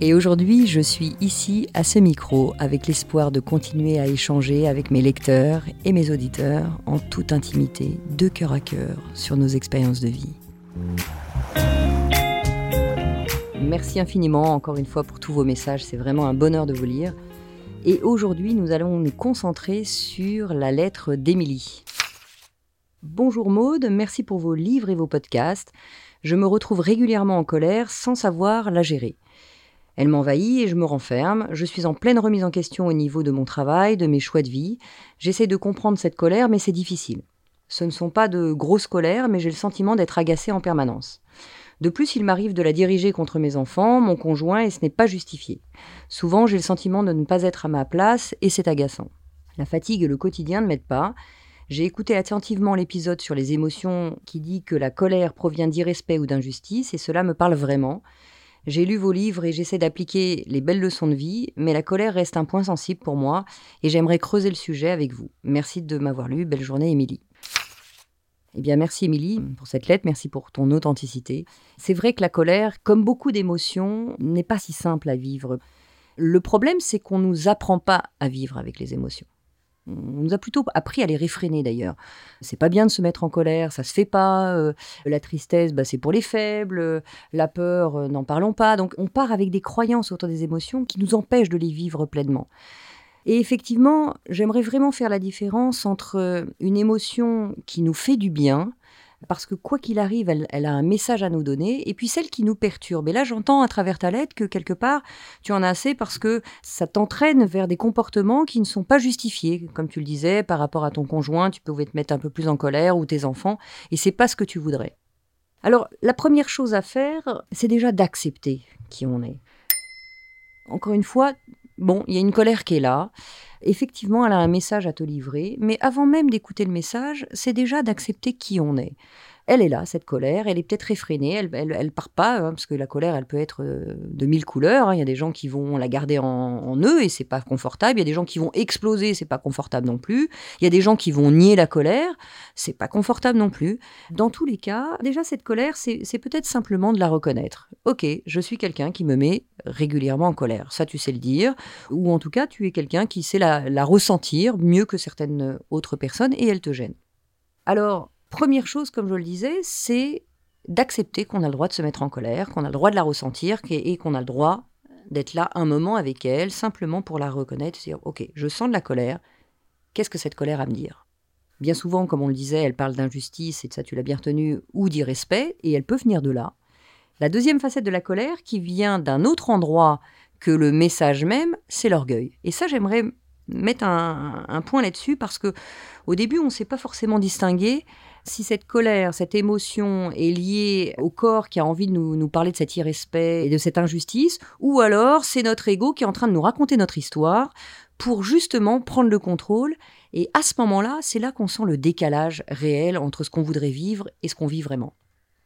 Et aujourd'hui, je suis ici à ce micro avec l'espoir de continuer à échanger avec mes lecteurs et mes auditeurs en toute intimité, de cœur à cœur, sur nos expériences de vie. Merci infiniment encore une fois pour tous vos messages, c'est vraiment un bonheur de vous lire. Et aujourd'hui, nous allons nous concentrer sur la lettre d'Émilie. Bonjour Maude, merci pour vos livres et vos podcasts. Je me retrouve régulièrement en colère sans savoir la gérer. Elle m'envahit et je me renferme. Je suis en pleine remise en question au niveau de mon travail, de mes choix de vie. J'essaie de comprendre cette colère, mais c'est difficile. Ce ne sont pas de grosses colères, mais j'ai le sentiment d'être agacée en permanence. De plus, il m'arrive de la diriger contre mes enfants, mon conjoint, et ce n'est pas justifié. Souvent, j'ai le sentiment de ne pas être à ma place, et c'est agaçant. La fatigue et le quotidien ne m'aident pas. J'ai écouté attentivement l'épisode sur les émotions qui dit que la colère provient d'irrespect ou d'injustice, et cela me parle vraiment. J'ai lu vos livres et j'essaie d'appliquer les belles leçons de vie, mais la colère reste un point sensible pour moi et j'aimerais creuser le sujet avec vous. Merci de m'avoir lu. Belle journée, Émilie. Eh bien, merci Émilie pour cette lettre, merci pour ton authenticité. C'est vrai que la colère, comme beaucoup d'émotions, n'est pas si simple à vivre. Le problème, c'est qu'on ne nous apprend pas à vivre avec les émotions. On nous a plutôt appris à les réfréner d'ailleurs. C'est pas bien de se mettre en colère, ça se fait pas. Euh, la tristesse, bah, c'est pour les faibles. La peur, euh, n'en parlons pas. Donc on part avec des croyances autour des émotions qui nous empêchent de les vivre pleinement. Et effectivement, j'aimerais vraiment faire la différence entre une émotion qui nous fait du bien, parce que quoi qu'il arrive, elle, a un message à nous donner, et puis celle qui nous perturbe. Et là, j'entends à travers ta lettre que quelque part, tu en as assez parce que ça t'entraîne vers des comportements qui ne sont pas justifiés. Comme tu le disais, par rapport à ton conjoint, tu pouvais te mettre un peu plus en colère, ou tes enfants, et c'est pas ce que tu voudrais. Alors, la première chose à faire, c'est déjà d'accepter qui on est. Encore une fois, bon, il y a une colère qui est là. Effectivement, elle a un message à te livrer, mais avant même d'écouter le message, c'est déjà d'accepter qui on est elle est là, cette colère, elle est peut-être effrénée, elle, elle, part pas, hein, parce que la colère, elle peut être euh, de mille couleurs. Hein. Il y a des gens qui vont la garder en, eux et c'est pas confortable. Il y a des gens qui vont exploser, c'est pas confortable non plus. Il y a des gens qui vont nier la colère, c'est pas confortable non plus. Dans tous les cas, déjà cette colère, c'est peut-être simplement de la reconnaître. Ok, je suis quelqu'un qui me met régulièrement en colère. Ça, tu sais le dire, ou en tout cas, tu es quelqu'un qui sait la, la ressentir mieux que certaines autres personnes et elle te gêne. Alors, première chose, comme je le disais, c'est d'accepter qu'on a le droit de se mettre en colère, qu'on a le droit de la ressentir et qu'on a le droit d'être là un moment avec elle, simplement pour la reconnaître, dire ok, je sens de la colère, qu'est-ce que cette colère a à me dire? Bien souvent, comme on le disait, elle parle d'injustice, et de ça tu l'as bien retenu, ou d'irrespect, et elle peut venir de là. La deuxième facette de la colère, qui vient d'un autre endroit que le message même, c'est l'orgueil. Et ça, j'aimerais mettre un, un point là-dessus, parce que au début, on ne sait pas forcément distinguer si cette colère, cette émotion est liée au corps qui a envie de nous, parler de cet irrespect et de cette injustice, ou alors c'est notre ego qui est en train de nous raconter notre histoire pour justement prendre le contrôle. Et à ce moment-là, c'est là, qu'on sent le décalage réel entre ce qu'on voudrait vivre et ce qu'on vit vraiment.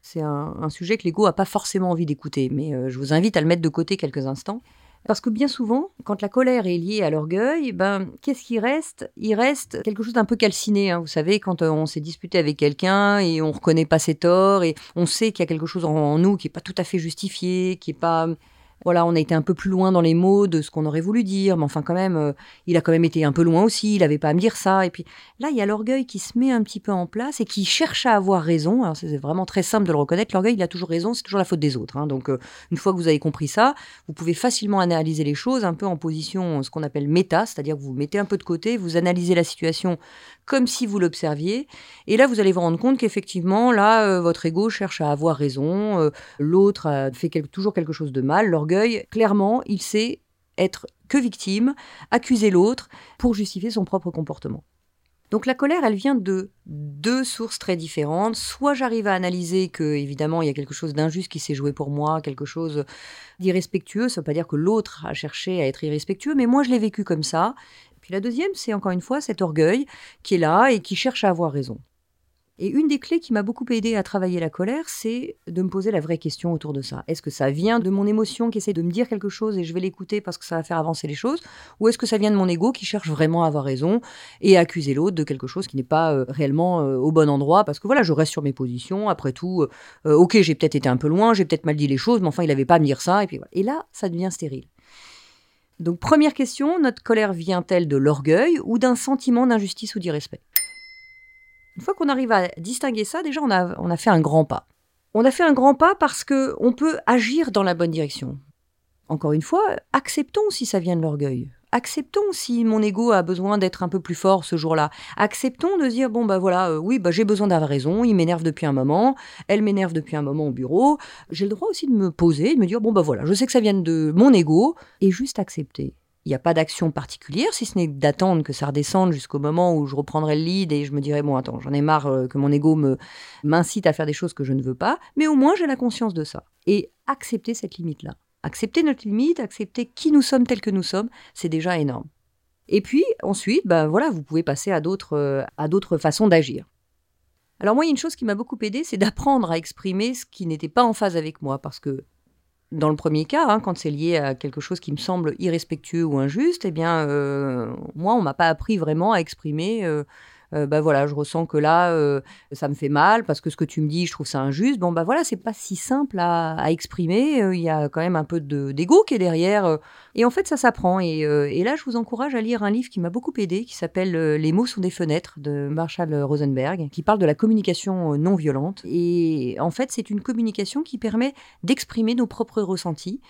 C'est un, sujet que l'ego n'a pas forcément envie d'écouter, mais euh, je vous invite à le mettre de côté quelques instants. Parce que bien souvent, quand la colère est liée à l'orgueil, ben, qu'est-ce qui reste? Il reste quelque chose d'un peu calciné. Hein. Vous savez, quand euh, on s'est disputé avec quelqu'un et on reconnaît pas ses torts et on sait qu'il y a quelque chose en, nous qui est pas tout à fait justifié, qui est pas voilà, on a été un peu plus loin dans les mots de ce qu'on aurait voulu dire, mais enfin quand même, euh, il a quand même été un peu loin aussi, il n'avait pas à me dire ça. Et puis là, il y a l'orgueil qui se met un petit peu en place et qui cherche à avoir raison. Alors c'est vraiment très simple de le reconnaître. L'orgueil, il a toujours raison, c'est toujours la faute des autres. Hein. Donc euh, une fois que vous avez compris ça, vous pouvez facilement analyser les choses un peu en position, ce qu'on appelle méta, c'est-à-dire que vous, vous mettez un peu de côté, vous analysez la situation comme si vous l'observiez. Et là, vous allez vous rendre compte qu'effectivement, là, euh, votre ego cherche à avoir raison, euh, l'autre fait toujours quelque chose de mal. L'orgueil, clairement, il sait être que victime, accuser l'autre pour justifier son propre comportement. Donc la colère, elle vient de deux sources très différentes. Soit j'arrive à analyser que, évidemment, il y a quelque chose d'injuste qui s'est joué pour moi, quelque chose d'irrespectueux. Ça ne veut pas dire que l'autre a cherché à être irrespectueux, mais moi je l'ai vécu comme ça. Puis la deuxième, c'est encore une fois cet orgueil qui est là et qui cherche à avoir raison. Et une des clés qui m'a beaucoup aidé à travailler la colère, c'est de me poser la vraie question autour de ça. Est-ce que ça vient de mon émotion qui essaie de me dire quelque chose et je vais l'écouter parce que ça va faire avancer les choses? Ou est-ce que ça vient de mon ego qui cherche vraiment à avoir raison et accuser l'autre de quelque chose qui n'est pas euh, réellement euh, au bon endroit? Parce que voilà, je reste sur mes positions. Après tout, euh, ok, j'ai peut-être été un peu loin, j'ai peut-être mal dit les choses, mais enfin, il n'avait pas à me dire ça. Et, puis et là, ça devient stérile. Donc première question, notre colère vient-elle de l'orgueil ou d'un sentiment d'injustice ou d'irrespect? Une fois qu'on arrive à distinguer ça, déjà on a, on a fait un grand pas. On a fait un grand pas parce que on peut agir dans la bonne direction. Encore une fois, acceptons si ça vient de l'orgueil. Acceptons si mon ego a besoin d'être un peu plus fort ce jour-là. Acceptons de dire bon bah voilà, euh, oui bah j'ai besoin d'avoir raison. Il m'énerve depuis un moment, elle m'énerve depuis un moment au bureau. J'ai le droit aussi de me poser, de me dire bon bah voilà, je sais que ça vient de mon ego et juste accepter. Il n'y a pas d'action particulière, si ce n'est d'attendre que ça redescende jusqu'au moment où je reprendrai le lead et je me dirai, bon, attends, j'en ai marre euh, que mon ego me, m'incite à faire des choses que je ne veux pas, mais au moins j'ai la conscience de ça. Et accepter cette limite-là. Accepter notre limite, accepter qui nous sommes tels que nous sommes, c'est déjà énorme. Et puis ensuite, ben voilà, vous pouvez passer à d'autres, euh, à d'autres façons d'agir. Alors moi, une chose qui m'a beaucoup aidé, c'est d'apprendre à exprimer ce qui n'était pas en phase avec moi, parce que dans le premier cas, hein, quand c'est lié à quelque chose qui me semble irrespectueux ou injuste, eh bien, euh, moi, on m'a pas appris vraiment à exprimer euh, euh, bah voilà, je ressens que là, euh, ça me fait mal parce que ce que tu me dis, je trouve ça injuste. Bon, bah voilà, c'est pas si simple à, exprimer. Euh, il y a quand même un peu d'ego qui est derrière. et en fait, ça s'apprend. Et, et, là, je vous encourage à lire un livre qui m'a beaucoup aidé, qui s'appelle Les mots sont des fenêtres de Marshall Rosenberg, qui parle de la communication non violente. Et en fait, c'est une communication qui permet d'exprimer nos propres ressentis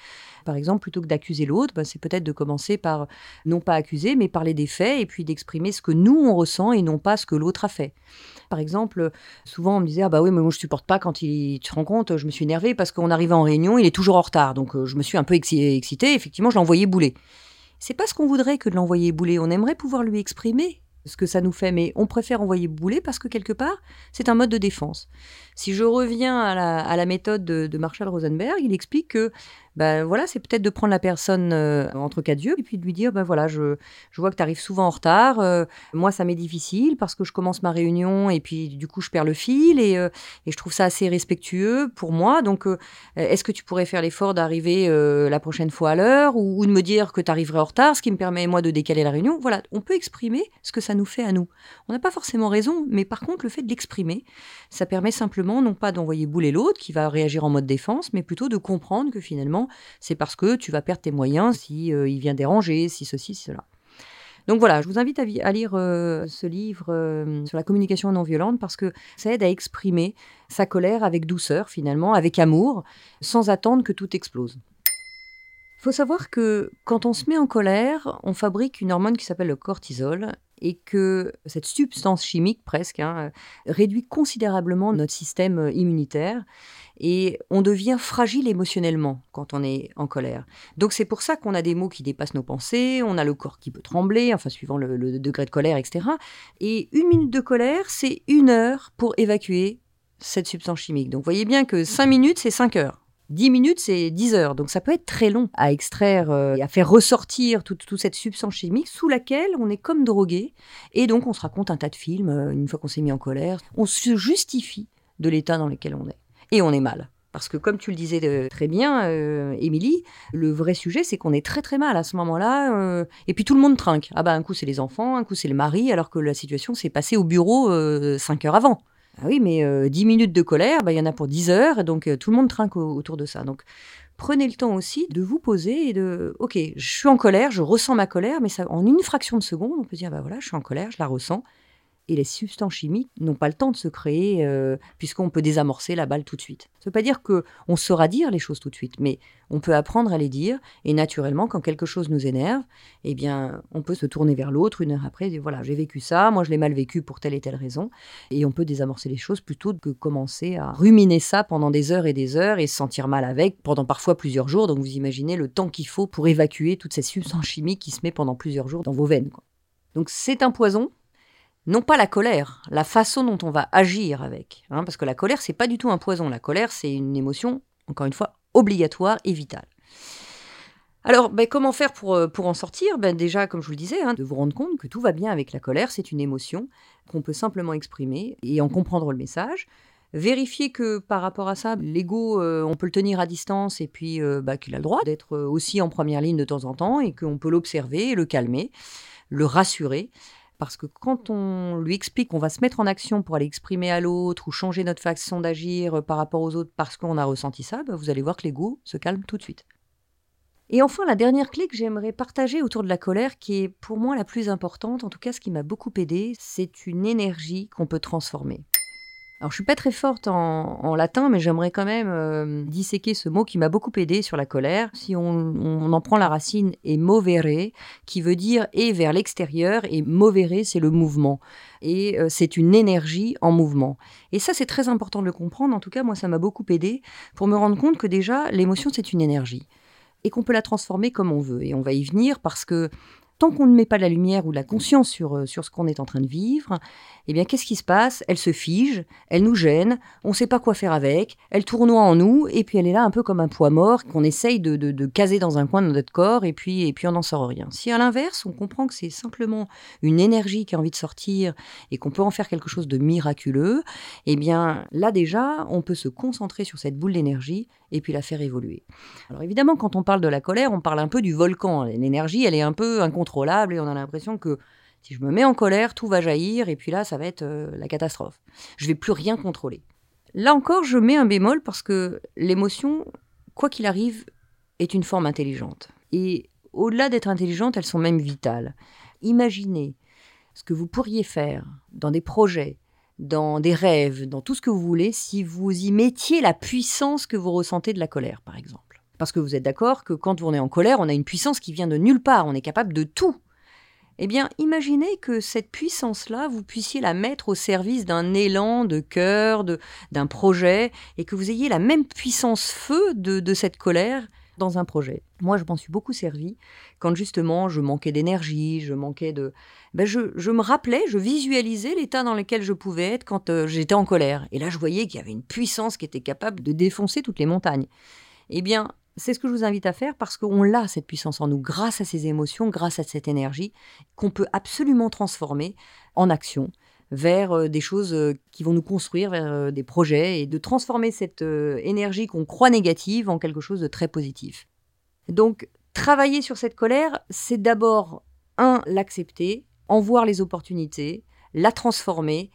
par exemple, plutôt que d'accuser l'autre, bah, c'est peut-être de commencer par non pas accuser, mais parler des faits et puis d'exprimer ce que nous on ressent et non pas ce que l'autre a fait. Par exemple, souvent on me disait ah bah oui mais moi je supporte pas quand il te rends compte, je me suis énervée parce qu'on arrivait en réunion, il est toujours en retard, donc euh, je me suis un peu excitée. Effectivement, je l'ai envoyé bouler. C'est pas ce qu'on voudrait que de l'envoyer bouler. On aimerait pouvoir lui exprimer ce que ça nous fait, mais on préfère envoyer bouler parce que quelque part, c'est un mode de défense. Si je reviens à la, méthode de, Marshall Rosenberg, il explique que ben voilà, c'est peut-être de prendre la personne euh, entre quatre yeux et puis de lui dire ben voilà, je, vois que tu arrives souvent en retard. Euh, moi, ça m'est difficile parce que je commence ma réunion et puis du coup, je perds le fil et, euh, je trouve ça assez respectueux pour moi. Donc, est-ce que tu pourrais faire l'effort d'arriver la prochaine fois à l'heure ou, de me dire que tu arriverais en retard, ce qui me permet moi de décaler la réunion? Voilà, on peut exprimer ce que ça nous fait à nous. On n'a pas forcément raison, mais par contre, le fait de l'exprimer, ça permet simplement non pas d'envoyer bouler l'autre qui va réagir en mode défense, mais plutôt de comprendre que finalement, c'est parce que tu vas perdre tes moyens si euh, il vient déranger, si ceci, si cela. Donc voilà, je vous invite à, lire euh, ce livre euh, sur la communication non violente parce que ça aide à exprimer sa colère avec douceur finalement, avec amour, sans attendre que tout explose. Il faut savoir que quand on se met en colère, on fabrique une hormone qui s'appelle le cortisol et que cette substance chimique presque hein, réduit considérablement notre système immunitaire et on devient fragile émotionnellement quand on est en colère. Donc c'est pour ça qu'on a des mots qui dépassent nos pensées, on a le corps qui peut trembler, enfin suivant le, le degré de colère, etc. Et une minute de colère, c'est une heure pour évacuer cette substance chimique. Donc vous voyez bien que cinq minutes, c'est cinq heures. 10 minutes, c'est 10 heures. Donc ça peut être très long à extraire euh, et à faire ressortir toute, cette substance chimique sous laquelle on est comme drogué. Et donc on se raconte un tas de films euh, une fois qu'on s'est mis en colère. On se justifie de l'état dans lequel on est. Et on est mal. Parce que comme tu le disais euh, très bien, Émilie, le vrai sujet, c'est qu'on est très très mal à ce moment-là. et puis tout le monde trinque. Ah bah un coup c'est les enfants, un coup c'est le mari, alors que la situation s'est passée au bureau 5 heures avant. Ah oui, mais euh, 10 minutes de colère, bah, il y en a pour 10 heures, donc euh, tout le monde trinque autour de ça. Donc prenez le temps aussi de vous poser et de, ok, je suis en colère, je ressens ma colère, mais ça, en une fraction de seconde, on peut dire, bah voilà, je suis en colère, je la ressens. Et les substances chimiques n'ont pas le temps de se créer euh, puisqu'on peut désamorcer la balle tout de suite. Ça ne veut pas dire qu'on saura dire les choses tout de suite, mais on peut apprendre à les dire et naturellement, quand quelque chose nous énerve, eh bien, on peut se tourner vers l'autre une heure après et dire voilà, j'ai vécu ça, moi je l'ai mal vécu pour telle et telle raison, et on peut désamorcer les choses plutôt que commencer à ruminer ça pendant des heures et des heures et se sentir mal avec pendant parfois plusieurs jours. Donc vous imaginez le temps qu'il faut pour évacuer toutes ces substances chimiques qui se met pendant plusieurs jours dans vos veines. Donc c'est un poison, non pas la colère, la façon dont on va agir avec. Hein, parce que la colère, c'est pas du tout un poison. La colère, c'est une émotion, encore une fois, obligatoire et vitale. Alors, ben, comment faire pour, euh, pour en sortir? Ben, Déjà, comme je vous le disais, hein, de vous rendre compte que tout va bien avec la colère, c'est une émotion qu'on peut simplement exprimer et en comprendre le message. Vérifier que par rapport à ça, l'ego, euh, on peut le tenir à distance et puis euh, bah, qu'il a le droit d'être aussi en première ligne de temps en temps et qu'on peut l'observer, le calmer, le rassurer. Parce que quand on lui explique qu'on va se mettre en action pour aller exprimer à l'autre ou changer notre façon d'agir euh, par rapport aux autres parce qu'on a ressenti ça, bah, vous allez voir que l'ego se calme tout de suite. Et enfin, la dernière clé que j'aimerais partager autour de la colère, qui est pour moi la plus importante, en tout cas ce qui m'a beaucoup aidé, c'est une énergie qu'on peut transformer. Alors, je suis pas très forte en, latin, mais j'aimerais quand même euh, disséquer ce mot qui m'a beaucoup aidé sur la colère. Si on, en prend la racine et movere, qui veut dire et vers l'extérieur, et movere, c'est le mouvement. Et euh, c'est une énergie en mouvement. Et ça, c'est très important de le comprendre. En tout cas, moi, ça m'a beaucoup aidé pour me rendre compte que déjà, l'émotion, c'est une énergie. Et qu'on peut la transformer comme on veut. Et on va y venir parce que tant qu'on ne met pas la lumière ou la conscience sur, euh, sur ce qu'on est en train de vivre, eh bien, qu'est-ce qui se passe? Elle se fige, elle nous gêne, on ne sait pas quoi faire avec, elle tournoie en nous, et puis elle est là un peu comme un poids mort qu'on essaye de, de, caser dans un coin de notre corps, et puis, et puis on n'en sort rien. Si à l'inverse, on comprend que c'est simplement une énergie qui a envie de sortir, et qu'on peut en faire quelque chose de miraculeux, eh bien, là déjà, on peut se concentrer sur cette boule d'énergie, et puis la faire évoluer. Alors évidemment, quand on parle de la colère, on parle un peu du volcan. L'énergie, elle est un peu incontrôlable, et on a l'impression que si je me mets en colère, tout va jaillir et puis là, ça va être euh, la catastrophe. Je vais plus rien contrôler. Là encore, je mets un bémol parce que l'émotion, quoi qu'il arrive, est une forme intelligente. Et au-delà d'être intelligente, elles sont même vitales. Imaginez ce que vous pourriez faire dans des projets, dans des rêves, dans tout ce que vous voulez, si vous y mettiez la puissance que vous ressentez de la colère, par exemple. Parce que vous êtes d'accord que quand on est en colère, on a une puissance qui vient de nulle part, on est capable de tout. Eh bien, imaginez que cette puissance-là, vous puissiez la mettre au service d'un élan de cœur, d'un projet, et que vous ayez la même puissance feu de, cette colère dans un projet. Moi, je m'en suis beaucoup servi quand justement je manquais d'énergie, je manquais de... Ben je, me rappelais, je visualisais l'état dans lequel je pouvais être quand euh, j'étais en colère. Et là, je voyais qu'il y avait une puissance qui était capable de défoncer toutes les montagnes. Eh bien, c'est ce que je vous invite à faire parce qu'on l'a, cette puissance en nous, grâce à ces émotions, grâce à cette énergie, qu'on peut absolument transformer en action vers euh, des choses euh, qui vont nous construire, vers euh, des projets, et de transformer cette énergie qu'on croit négative en quelque chose de très positif. Donc, travailler sur cette colère, c'est d'abord, un, l'accepter, en voir les opportunités, la transformer,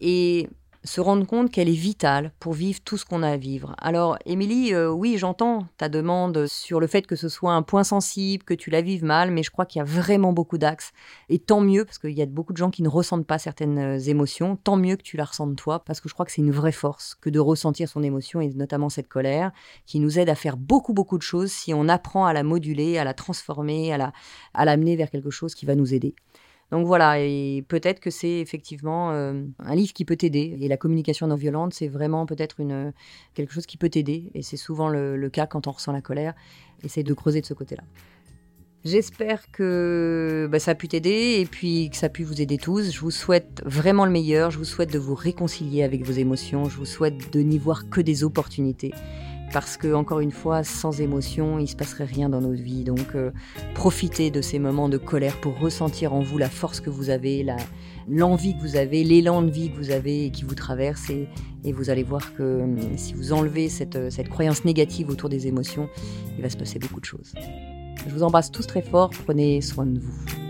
et se rendre compte qu'elle est vitale pour vivre tout ce qu'on a à vivre. Alors, Émilie, euh, oui, j'entends ta demande sur le fait que ce soit un point sensible, que tu la vives mal, mais je crois qu'il y a vraiment beaucoup d'axes. Et tant mieux, parce qu'il y a beaucoup de gens qui ne ressentent pas certaines euh, émotions, tant mieux que tu la ressentes toi, parce que je crois que c'est une vraie force que de ressentir son émotion, et notamment cette colère, qui nous aide à faire beaucoup, beaucoup de choses si on apprend à la moduler, à la transformer, à l'amener vers quelque chose qui va nous aider. Donc voilà, et peut-être que c'est effectivement euh, un livre qui peut t'aider. Et la communication non violente, c'est vraiment peut-être une quelque chose qui peut t'aider. Et c'est souvent le, cas quand on ressent la colère. Essaye de creuser de ce côté-là. J'espère que bah, ça a pu t'aider et puis que ça a pu vous aider tous. Je vous souhaite vraiment le meilleur. Je vous souhaite de vous réconcilier avec vos émotions. Je vous souhaite de n'y voir que des opportunités parce que encore une fois, sans émotion, il se passerait rien dans notre vie. Donc, euh, profitez de ces moments de colère pour ressentir en vous la force que vous avez, l'envie que vous avez, l'élan de vie que vous avez et qui vous traverse. Et, vous allez voir que euh, si vous enlevez cette, cette croyance négative autour des émotions, il va se passer beaucoup de choses. Je vous embrasse tous très fort. Prenez soin de vous.